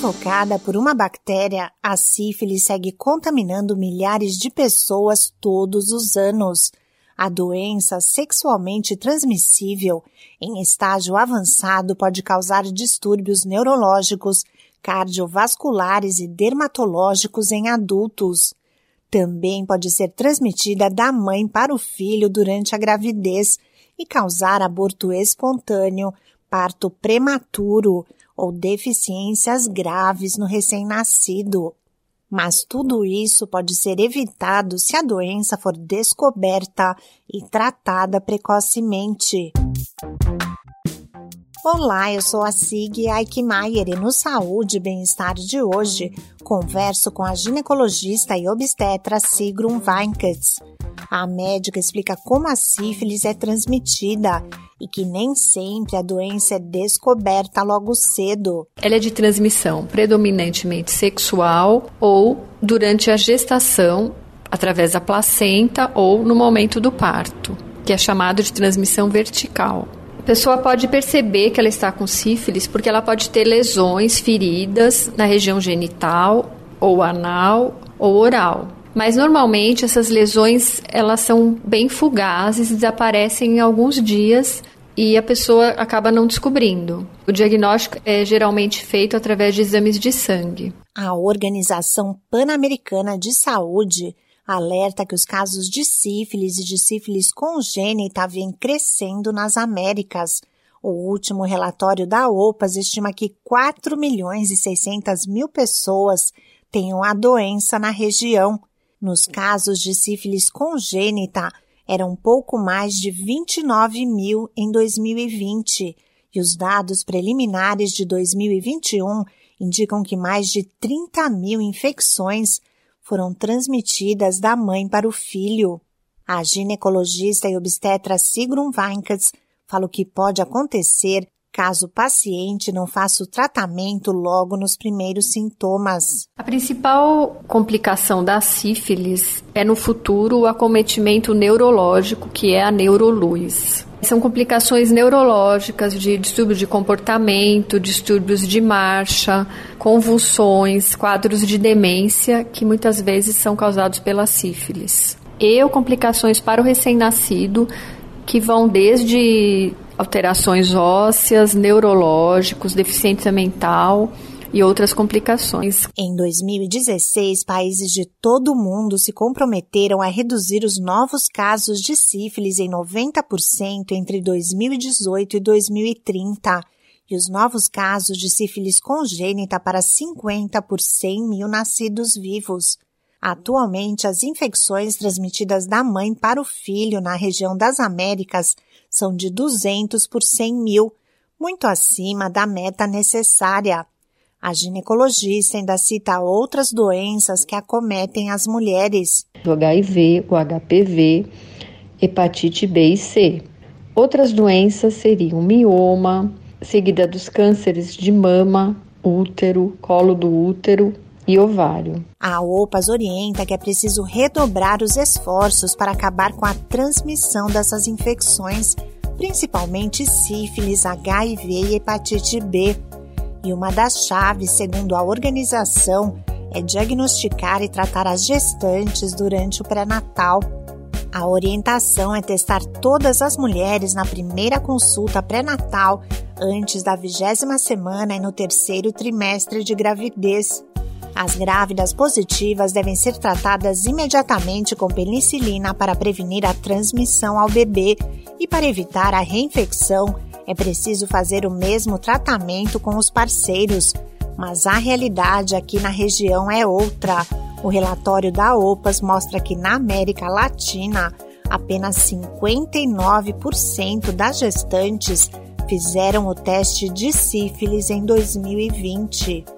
Provocada por uma bactéria, a sífilis segue contaminando milhares de pessoas todos os anos. A doença sexualmente transmissível, em estágio avançado, pode causar distúrbios neurológicos, cardiovasculares e dermatológicos em adultos. Também pode ser transmitida da mãe para o filho durante a gravidez e causar aborto espontâneo, parto prematuro ou deficiências graves no recém-nascido. Mas tudo isso pode ser evitado se a doença for descoberta e tratada precocemente. Olá, eu sou a Sig Aikmaier e no Saúde e Bem-Estar de hoje converso com a ginecologista e obstetra Sigrun Weinkatz. A médica explica como a sífilis é transmitida e que nem sempre a doença é descoberta logo cedo. Ela é de transmissão predominantemente sexual ou durante a gestação, através da placenta ou no momento do parto, que é chamado de transmissão vertical. A pessoa pode perceber que ela está com sífilis porque ela pode ter lesões, feridas na região genital ou anal ou oral. Mas normalmente essas lesões elas são bem fugazes, desaparecem em alguns dias e a pessoa acaba não descobrindo. O diagnóstico é geralmente feito através de exames de sangue. A Organização Pan-Americana de Saúde alerta que os casos de sífilis e de sífilis congênita vêm crescendo nas Américas. O último relatório da OPAS estima que 4 milhões e 600 mil pessoas tenham a doença na região. Nos casos de sífilis congênita, eram pouco mais de 29 mil em 2020 e os dados preliminares de 2021 indicam que mais de 30 mil infecções foram transmitidas da mãe para o filho. A ginecologista e obstetra Sigrun Weinkatz fala o que pode acontecer caso o paciente não faça o tratamento logo nos primeiros sintomas. A principal complicação da sífilis é no futuro o acometimento neurológico, que é a neuroluz. São complicações neurológicas de distúrbios de comportamento, distúrbios de marcha, convulsões, quadros de demência, que muitas vezes são causados pela sífilis. E complicações para o recém-nascido, que vão desde alterações ósseas, neurológicos, deficiência mental e outras complicações. Em 2016, países de todo o mundo se comprometeram a reduzir os novos casos de sífilis em 90% entre 2018 e 2030 e os novos casos de sífilis congênita para 50 por 100 mil nascidos vivos. Atualmente, as infecções transmitidas da mãe para o filho na região das Américas são de 200 por 100 mil, muito acima da meta necessária. A ginecologista ainda cita outras doenças que acometem as mulheres: o HIV, o HPV, hepatite B e C. Outras doenças seriam mioma, seguida dos cânceres de mama, útero, colo do útero e ovário. A OPAS orienta que é preciso redobrar os esforços para acabar com a transmissão dessas infecções, principalmente sífilis, HIV e hepatite B. E uma das chaves, segundo a organização, é diagnosticar e tratar as gestantes durante o pré-natal. A orientação é testar todas as mulheres na primeira consulta pré-natal, antes da vigésima semana e no terceiro trimestre de gravidez. As grávidas positivas devem ser tratadas imediatamente com penicilina para prevenir a transmissão ao bebê e para evitar a reinfecção. É preciso fazer o mesmo tratamento com os parceiros, mas a realidade aqui na região é outra. O relatório da OPAS mostra que na América Latina, apenas 59% das gestantes fizeram o teste de sífilis em 2020.